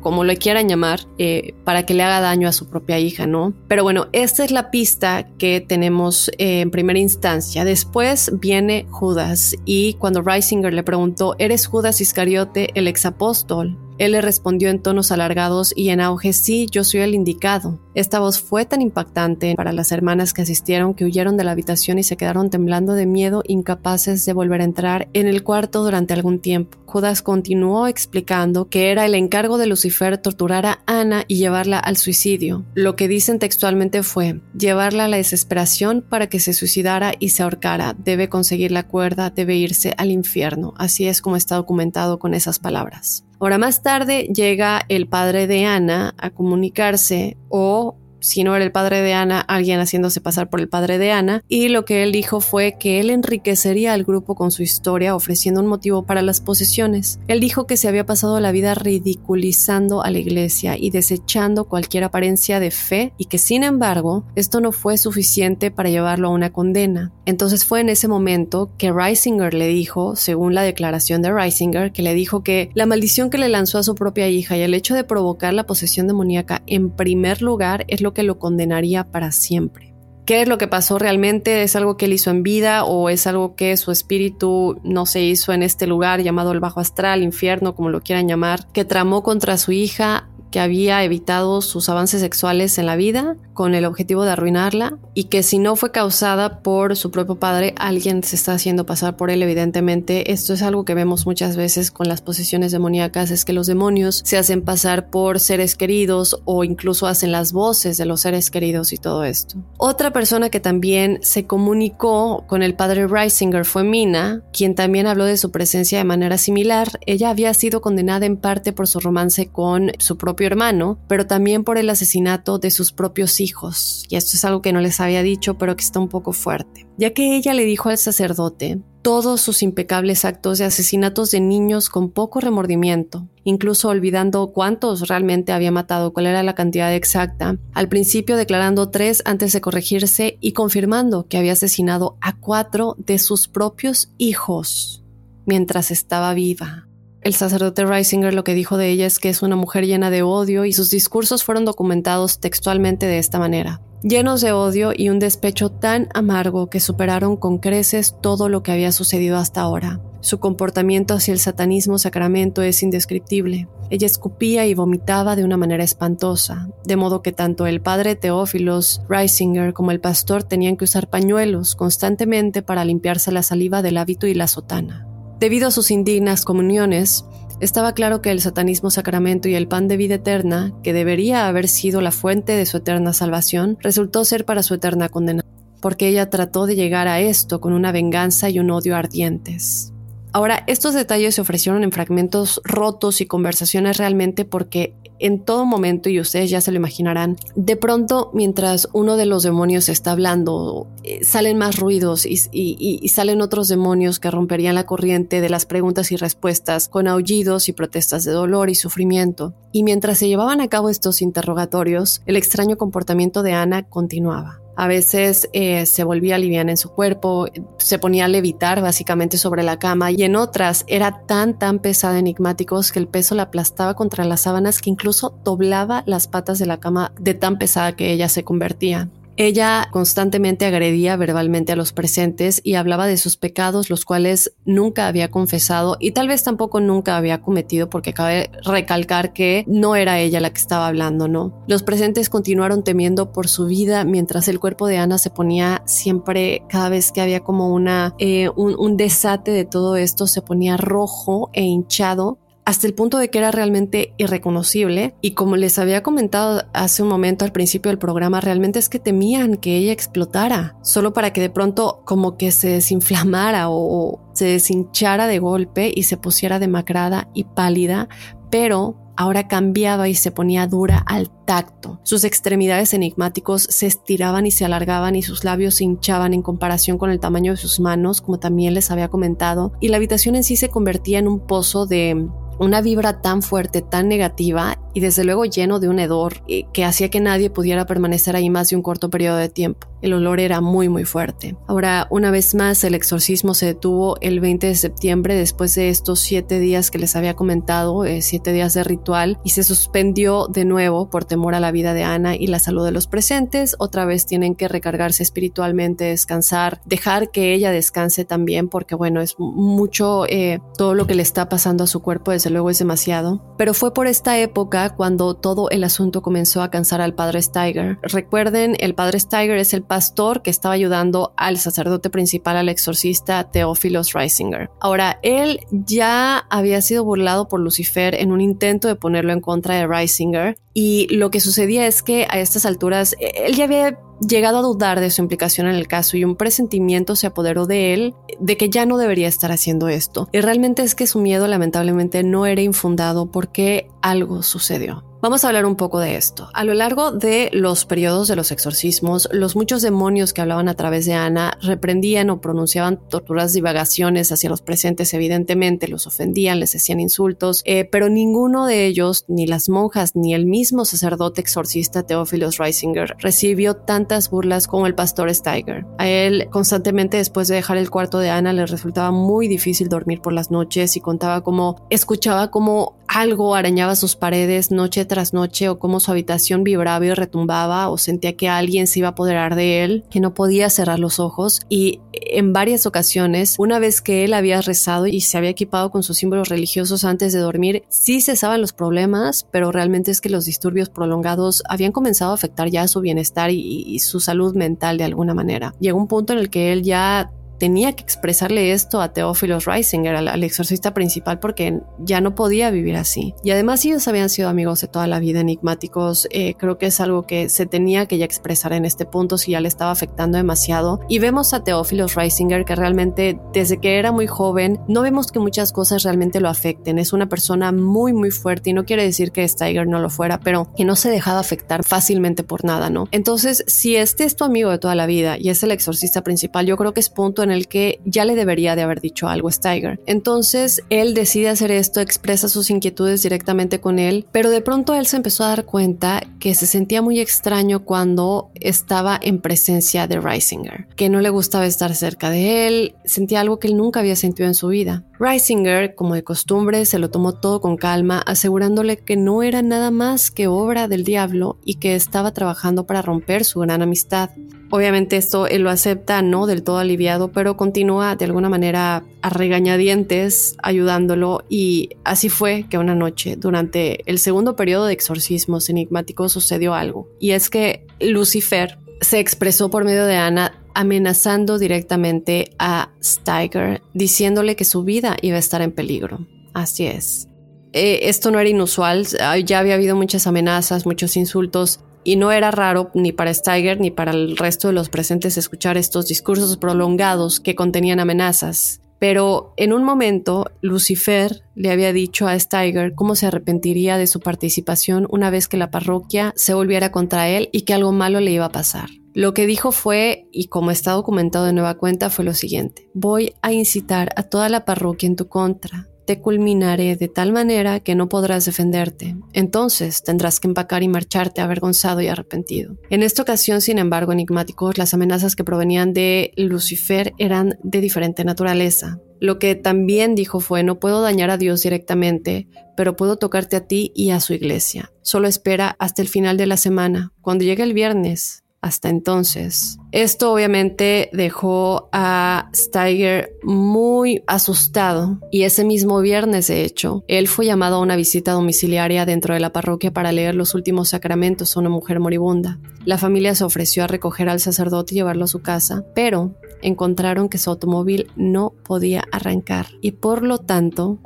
A: como lo quieran llamar, eh, para que le haga daño a su propia hija, ¿no? Pero bueno, esta es la pista que tenemos eh, en primera instancia. Después viene Judas y cuando Reisinger le preguntó, ¿eres Judas Iscariote, el exapóstol? Él le respondió en tonos alargados y en auge, sí, yo soy el indicado. Esta voz fue tan impactante para las hermanas que asistieron que huyeron de la habitación y se quedaron temblando de miedo, incapaces de volver a entrar en el cuarto durante algún tiempo. Judas continuó explicando que era el encargo de Lucifer torturar a Ana y llevarla al suicidio. Lo que dicen textualmente fue llevarla a la desesperación para que se suicidara y se ahorcara. Debe conseguir la cuerda, debe irse al infierno. Así es como está documentado con esas palabras. Ahora más tarde llega el padre de Ana a comunicarse o si no era el padre de Ana, alguien haciéndose pasar por el padre de Ana, y lo que él dijo fue que él enriquecería al grupo con su historia ofreciendo un motivo para las posesiones. Él dijo que se había pasado la vida ridiculizando a la iglesia y desechando cualquier apariencia de fe y que sin embargo esto no fue suficiente para llevarlo a una condena. Entonces fue en ese momento que Reisinger le dijo, según la declaración de Reisinger, que le dijo que la maldición que le lanzó a su propia hija y el hecho de provocar la posesión demoníaca en primer lugar es lo que lo condenaría para siempre. ¿Qué es lo que pasó realmente? ¿Es algo que él hizo en vida o es algo que su espíritu no se hizo en este lugar llamado el bajo astral, infierno, como lo quieran llamar, que tramó contra su hija que había evitado sus avances sexuales en la vida con el objetivo de arruinarla y que si no fue causada por su propio padre, alguien se está haciendo pasar por él evidentemente. Esto es algo que vemos muchas veces con las posesiones demoníacas, es que los demonios se hacen pasar por seres queridos o incluso hacen las voces de los seres queridos y todo esto. Otra persona que también se comunicó con el padre Reisinger fue Mina, quien también habló de su presencia de manera similar. Ella había sido condenada en parte por su romance con su propio hermano, pero también por el asesinato de sus propios hijos. Y esto es algo que no les había dicho, pero que está un poco fuerte. Ya que ella le dijo al sacerdote todos sus impecables actos de asesinatos de niños con poco remordimiento, incluso olvidando cuántos realmente había matado, cuál era la cantidad exacta, al principio declarando tres antes de corregirse y confirmando que había asesinado a cuatro de sus propios hijos mientras estaba viva. El sacerdote Reisinger lo que dijo de ella es que es una mujer llena de odio y sus discursos fueron documentados textualmente de esta manera. Llenos de odio y un despecho tan amargo que superaron con creces todo lo que había sucedido hasta ahora. Su comportamiento hacia el satanismo sacramento es indescriptible. Ella escupía y vomitaba de una manera espantosa, de modo que tanto el padre Teófilos Reisinger como el pastor tenían que usar pañuelos constantemente para limpiarse la saliva del hábito y la sotana. Debido a sus indignas comuniones, estaba claro que el satanismo sacramento y el pan de vida eterna, que debería haber sido la fuente de su eterna salvación, resultó ser para su eterna condena, porque ella trató de llegar a esto con una venganza y un odio ardientes. Ahora, estos detalles se ofrecieron en fragmentos rotos y conversaciones realmente porque en todo momento, y ustedes ya se lo imaginarán, de pronto mientras uno de los demonios está hablando, eh, salen más ruidos y, y, salen otros demonios que romperían la corriente de las preguntas y respuestas con aullidos y protestas de dolor y sufrimiento. Y mientras se llevaban a cabo estos interrogatorios, el extraño comportamiento de Ana continuaba. A veces eh, se volvía liviana en su cuerpo, se ponía a levitar básicamente sobre la cama y en otras era tan tan pesada enigmáticos que el peso la aplastaba contra las sábanas que incluso doblaba las patas de la cama de tan pesada que ella se convertía. Ella constantemente agredía verbalmente a los presentes y hablaba de sus pecados, los cuales nunca había confesado y tal vez tampoco nunca había cometido, porque cabe recalcar que no era ella la que estaba hablando, ¿no? Los presentes continuaron temiendo por su vida mientras el cuerpo de Ana se ponía siempre, cada vez que había como una, eh, un, un desate de todo esto, se ponía rojo e hinchado hasta el punto de que era realmente irreconocible. Y como les había comentado hace un momento al principio del programa, realmente es que temían que ella explotara, solo para que de pronto como que se desinflamara o, se deshinchara de golpe y se pusiera demacrada y pálida, pero ahora cambiaba y se ponía dura al tacto. Sus extremidades enigmáticos se estiraban y se alargaban y sus labios se hinchaban en comparación con el tamaño de sus manos, como también les había comentado, y la habitación en sí se convertía en un pozo de una vibra tan fuerte, tan negativa y desde luego lleno de un hedor eh, que hacía que nadie pudiera permanecer ahí más de un corto periodo de tiempo. El olor era muy muy fuerte. Ahora, una vez más, el exorcismo se detuvo el 20 de septiembre después de estos siete días que les había comentado, eh, siete días de ritual, y se suspendió de nuevo por temor a la vida de Ana y la salud de los presentes. Otra vez tienen que recargarse espiritualmente, descansar, dejar que ella descanse también, porque bueno, es mucho eh, todo lo que le está pasando a su cuerpo, desde luego es demasiado. Pero fue por esta época cuando todo el asunto comenzó a cansar al padre Steiger. Recuerden, el padre Steiger es el pastor que estaba ayudando al sacerdote principal, al exorcista Teófilos Reisinger. Ahora, él ya había sido burlado por Lucifer en un intento de ponerlo en contra de Reisinger y lo que sucedía es que a estas alturas él ya había llegado a dudar de su implicación en el caso y un presentimiento se apoderó de él de que ya no debería estar haciendo esto. Y realmente es que su miedo lamentablemente no era infundado porque algo sucedió. Vamos a hablar un poco de esto. A lo largo de los periodos de los exorcismos, los muchos demonios que hablaban a través de Ana reprendían o pronunciaban torturas divagaciones hacia los presentes, evidentemente, los ofendían, les hacían insultos, eh, pero ninguno de ellos, ni las monjas, ni el mismo sacerdote exorcista Teófilos Reisinger, recibió tantas burlas como el pastor Steiger. A él, constantemente después de dejar el cuarto de Ana, le resultaba muy difícil dormir por las noches y contaba cómo escuchaba como algo arañaba sus paredes noche tras noche o cómo su habitación vibraba y retumbaba o sentía que alguien se iba a apoderar de él, que no podía cerrar los ojos y en varias ocasiones, una vez que él había rezado y se había equipado con sus símbolos religiosos antes de dormir, sí cesaban los problemas, pero realmente es que los disturbios prolongados habían comenzado a afectar ya su bienestar y su salud mental de alguna manera. Llegó un punto en el que él ya tenía que expresarle esto a Teófilos Reisinger, al, exorcista principal, porque ya no podía vivir así. Y además ellos habían sido amigos de toda la vida, enigmáticos. Eh, creo que es algo que se tenía que ya expresar en este punto si ya le estaba afectando demasiado. Y vemos a Teófilos Reisinger que realmente desde que era muy joven no vemos que muchas cosas realmente lo afecten. Es una persona muy muy fuerte y no quiere decir que Steiger no lo fuera, pero que no se dejaba afectar fácilmente por nada, ¿no? Entonces, si este es tu amigo de toda la vida y es el exorcista principal, yo creo que es punto en el que ya le debería de haber dicho algo a Steiger. Entonces él decide hacer esto, expresa sus inquietudes directamente con él, pero de pronto él se empezó a dar cuenta que se sentía muy extraño cuando estaba en presencia de Reisinger, que no le gustaba estar cerca de él, sentía algo que él nunca había sentido en su vida. Reisinger, como de costumbre, se lo tomó todo con calma, asegurándole que no era nada más que obra del diablo y que estaba trabajando para romper su gran amistad. Obviamente esto él lo acepta, no del todo aliviado, pero continúa de alguna manera a regañadientes ayudándolo y así fue que una noche, durante el segundo periodo de exorcismos enigmáticos, sucedió algo. Y es que Lucifer se expresó por medio de Ana amenazando directamente a Steiger, diciéndole que su vida iba a estar en peligro. Así es. Eh, esto no era inusual, ya había habido muchas amenazas, muchos insultos y no era raro ni para Steiger ni para el resto de los presentes escuchar estos discursos prolongados que contenían amenazas. Pero en un momento, Lucifer le había dicho a Steiger cómo se arrepentiría de su participación una vez que la parroquia se volviera contra él y que algo malo le iba a pasar. Lo que dijo fue, y como está documentado de nueva cuenta, fue lo siguiente. Voy a incitar a toda la parroquia en tu contra te culminaré de tal manera que no podrás defenderte. Entonces tendrás que empacar y marcharte avergonzado y arrepentido. En esta ocasión, sin embargo, enigmáticos, las amenazas que provenían de Lucifer eran de diferente naturaleza. Lo que también dijo fue, no puedo dañar a Dios directamente, pero puedo tocarte a ti y a su iglesia. Solo espera hasta el final de la semana. Cuando llegue el viernes, hasta entonces. Esto obviamente dejó a Steiger muy asustado y ese mismo viernes, de hecho, él fue llamado a una visita domiciliaria dentro de la parroquia para leer los últimos sacramentos a una mujer moribunda. La familia se ofreció a recoger al sacerdote y llevarlo a su casa, pero encontraron que su automóvil no podía arrancar y por lo tanto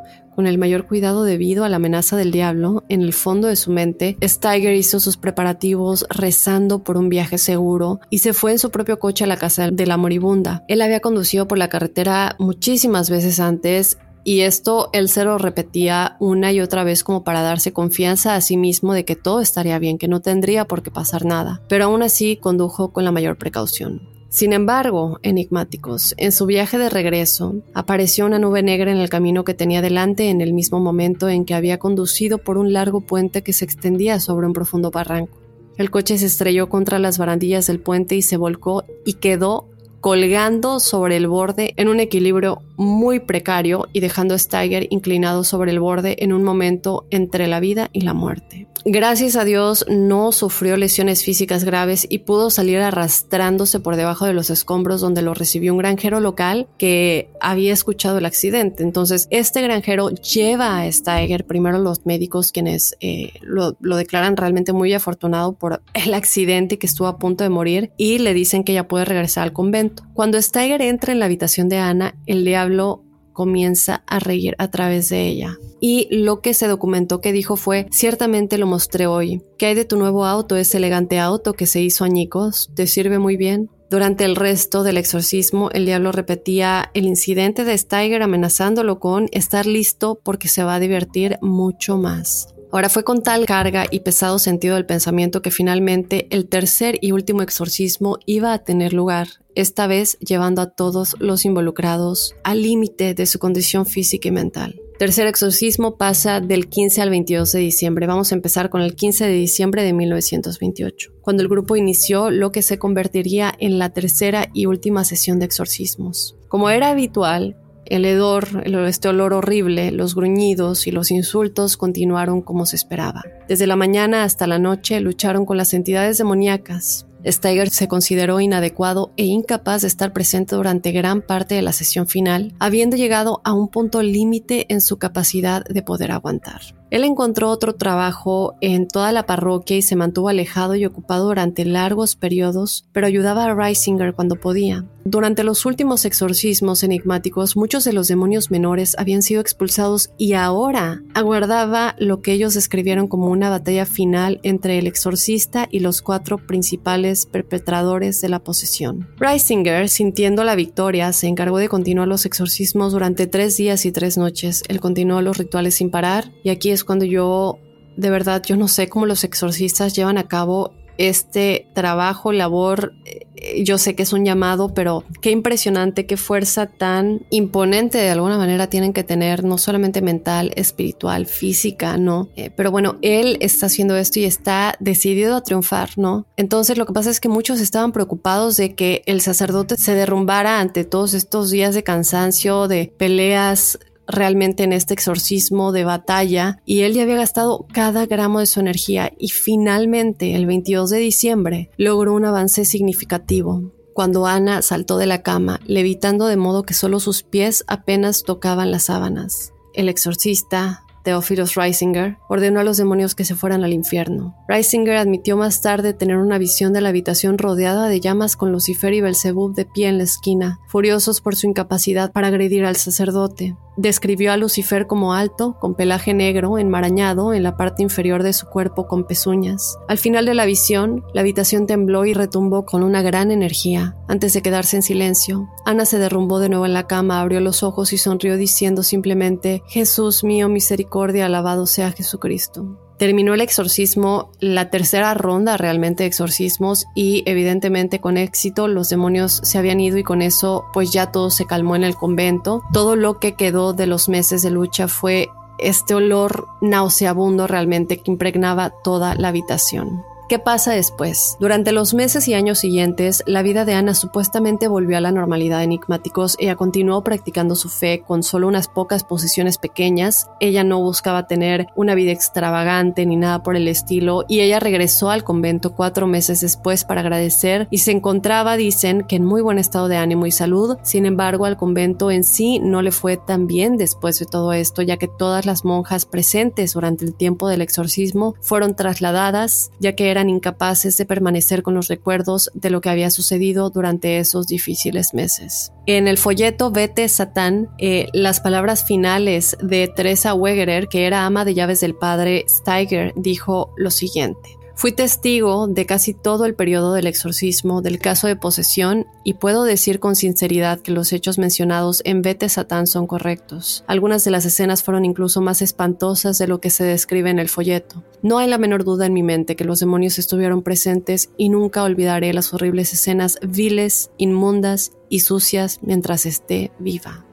A: con el mayor cuidado debido a la amenaza del diablo, en el fondo de su mente, Steiger hizo sus preparativos rezando por un viaje seguro y se fue en su propio coche a la casa de la moribunda. Él había conducido por la carretera muchísimas veces antes y esto él se lo repetía una y otra vez como para darse confianza a sí mismo de que todo estaría bien, que no tendría por qué pasar nada. Pero aún así condujo con la mayor precaución. Sin embargo, enigmáticos, en su viaje de regreso, apareció una nube negra en el camino que tenía delante en el mismo momento en que había conducido por un largo puente que se extendía sobre un profundo barranco. El coche se estrelló contra las barandillas del puente y se volcó y quedó colgando sobre el borde en un equilibrio muy precario y dejando a Steiger inclinado sobre el borde en un momento entre la vida y la muerte. Gracias a Dios no sufrió lesiones físicas graves y pudo salir arrastrándose por debajo de los escombros donde lo recibió un granjero local que había escuchado el accidente. Entonces, este granjero lleva a Steiger, primero los médicos quienes eh, lo, lo declaran realmente muy afortunado por el accidente que estuvo a punto de morir y le dicen que ya puede regresar al convento. Cuando Steiger entra en la habitación de Ana, el diablo comienza a reír a través de ella. Y lo que se documentó que dijo fue, ciertamente lo mostré hoy. ¿Qué hay de tu nuevo auto, ese elegante auto que se hizo añicos? ¿Te sirve muy bien? Durante el resto del exorcismo, el diablo repetía el incidente de Steiger amenazándolo con estar listo porque se va a divertir mucho más. Ahora fue con tal carga y pesado sentido del pensamiento que finalmente el tercer y último exorcismo iba a tener lugar, esta vez llevando a todos los involucrados al límite de su condición física y mental. Tercer exorcismo pasa del 15 al 22 de diciembre. Vamos a empezar con el 15 de diciembre de 1928, cuando el grupo inició lo que se convertiría en la tercera y última sesión de exorcismos. Como era habitual, el hedor, este olor horrible, los gruñidos y los insultos continuaron como se esperaba. Desde la mañana hasta la noche lucharon con las entidades demoníacas. Steiger se consideró inadecuado e incapaz de estar presente durante gran parte de la sesión final, habiendo llegado a un punto límite en su capacidad de poder aguantar. Él encontró otro trabajo en toda la parroquia y se mantuvo alejado y ocupado durante largos periodos, pero ayudaba a Reisinger cuando podía. Durante los últimos exorcismos enigmáticos, muchos de los demonios menores habían sido expulsados y ahora aguardaba lo que ellos describieron como una batalla final entre el exorcista y los cuatro principales perpetradores de la posesión. Reisinger, sintiendo la victoria, se encargó de continuar los exorcismos durante tres días y tres noches. Él continuó los rituales sin parar y aquí es cuando yo, de verdad, yo no sé cómo los exorcistas llevan a cabo este trabajo, labor, eh, yo sé que es un llamado, pero qué impresionante, qué fuerza tan imponente de alguna manera tienen que tener, no solamente mental, espiritual, física, ¿no? Eh, pero bueno, él está haciendo esto y está decidido a triunfar, ¿no? Entonces lo que pasa es que muchos estaban preocupados de que el sacerdote se derrumbara ante todos estos días de cansancio, de peleas realmente en este exorcismo de batalla y él ya había gastado cada gramo de su energía y finalmente el 22 de diciembre logró un avance significativo cuando Ana saltó de la cama, levitando de modo que solo sus pies apenas tocaban las sábanas. El exorcista, Theophilus Reisinger, ordenó a los demonios que se fueran al infierno. Reisinger admitió más tarde tener una visión de la habitación rodeada de llamas con Lucifer y Belzebub de pie en la esquina, furiosos por su incapacidad para agredir al sacerdote. Describió a Lucifer como alto, con pelaje negro, enmarañado en la parte inferior de su cuerpo con pezuñas. Al final de la visión, la habitación tembló y retumbó con una gran energía. Antes de quedarse en silencio, Ana se derrumbó de nuevo en la cama, abrió los ojos y sonrió diciendo simplemente, Jesús mío, misericordia, alabado sea Jesucristo. Terminó el exorcismo, la tercera ronda realmente de exorcismos y evidentemente con éxito los demonios se habían ido y con eso pues ya todo se calmó en el convento. Todo lo que quedó de los meses de lucha fue este olor nauseabundo realmente que impregnaba toda la habitación. ¿Qué pasa después? Durante los meses y años siguientes, la vida de Ana supuestamente volvió a la normalidad de enigmáticos. Ella continuó practicando su fe con solo unas pocas posiciones pequeñas. Ella no buscaba tener una vida extravagante ni nada por el estilo y ella regresó al convento cuatro meses después para agradecer y se encontraba, dicen, que en muy buen estado de ánimo y salud. Sin embargo, al convento en sí no le fue tan bien después de todo esto, ya que todas las monjas presentes durante el tiempo del exorcismo fueron trasladadas, ya que eran incapaces de permanecer con los recuerdos de lo que había sucedido durante esos difíciles meses. En el folleto Vete Satán, eh, las palabras finales de Teresa Wegerer, que era ama de llaves del padre Steiger, dijo lo siguiente. Fui testigo de casi todo el periodo del exorcismo, del caso de posesión, y puedo decir con sinceridad que los hechos mencionados en Vete Satán son correctos. Algunas de las escenas fueron incluso más espantosas de lo que se describe en el folleto. No hay la menor duda en mi mente que los demonios estuvieron presentes y nunca olvidaré las horribles escenas viles, inmundas y sucias mientras esté viva.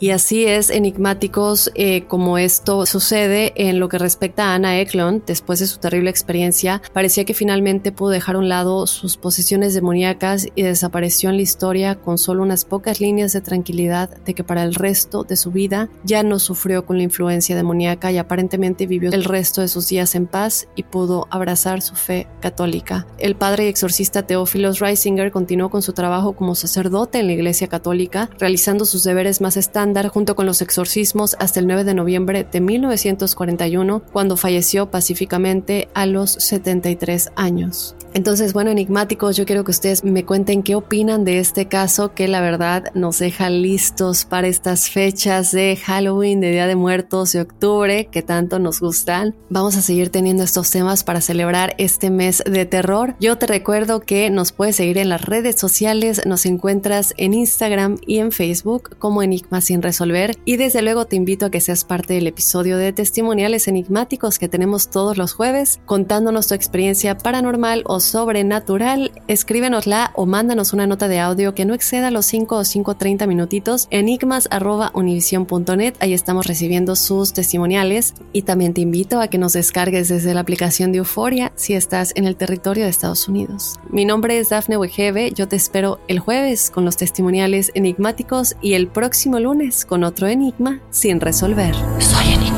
A: Y así es enigmáticos eh, como esto sucede en lo que respecta a Ana Eklund. Después de su terrible experiencia, parecía que finalmente pudo dejar a un lado sus posesiones demoníacas y desapareció en la historia con solo unas pocas líneas de tranquilidad de que para el resto de su vida ya no sufrió con la influencia demoníaca y aparentemente vivió el resto de sus días en paz y pudo abrazar su fe católica. El padre y exorcista Teófilos Reisinger continuó con su trabajo como sacerdote en la Iglesia Católica, realizando sus deberes más estándar junto con los exorcismos hasta el 9 de noviembre de 1941, cuando falleció pacíficamente a los 73 años. Entonces, bueno, enigmáticos, yo quiero que ustedes me cuenten qué opinan de este caso que la verdad nos deja listos para estas fechas de Halloween, de Día de Muertos, de octubre, que tanto nos gustan. Vamos a seguir teniendo estos temas para celebrar este mes de terror. Yo te recuerdo que nos puedes seguir en las redes sociales, nos encuentras en Instagram y en Facebook como Enigma sin resolver y desde luego te invito a que seas parte del episodio de testimoniales enigmáticos que tenemos todos los jueves contándonos tu experiencia paranormal o sobrenatural, escríbenosla o mándanos una nota de audio que no exceda los 5 o 5.30 minutitos, enigmas.univision.net, ahí estamos recibiendo sus testimoniales y también te invito a que nos descargues desde la aplicación de Euforia si estás en el territorio de Estados Unidos. Mi nombre es Dafne Wegebe, yo te espero el jueves con los testimoniales enigmáticos y el próximo lunes con otro enigma sin resolver. Soy enigmático.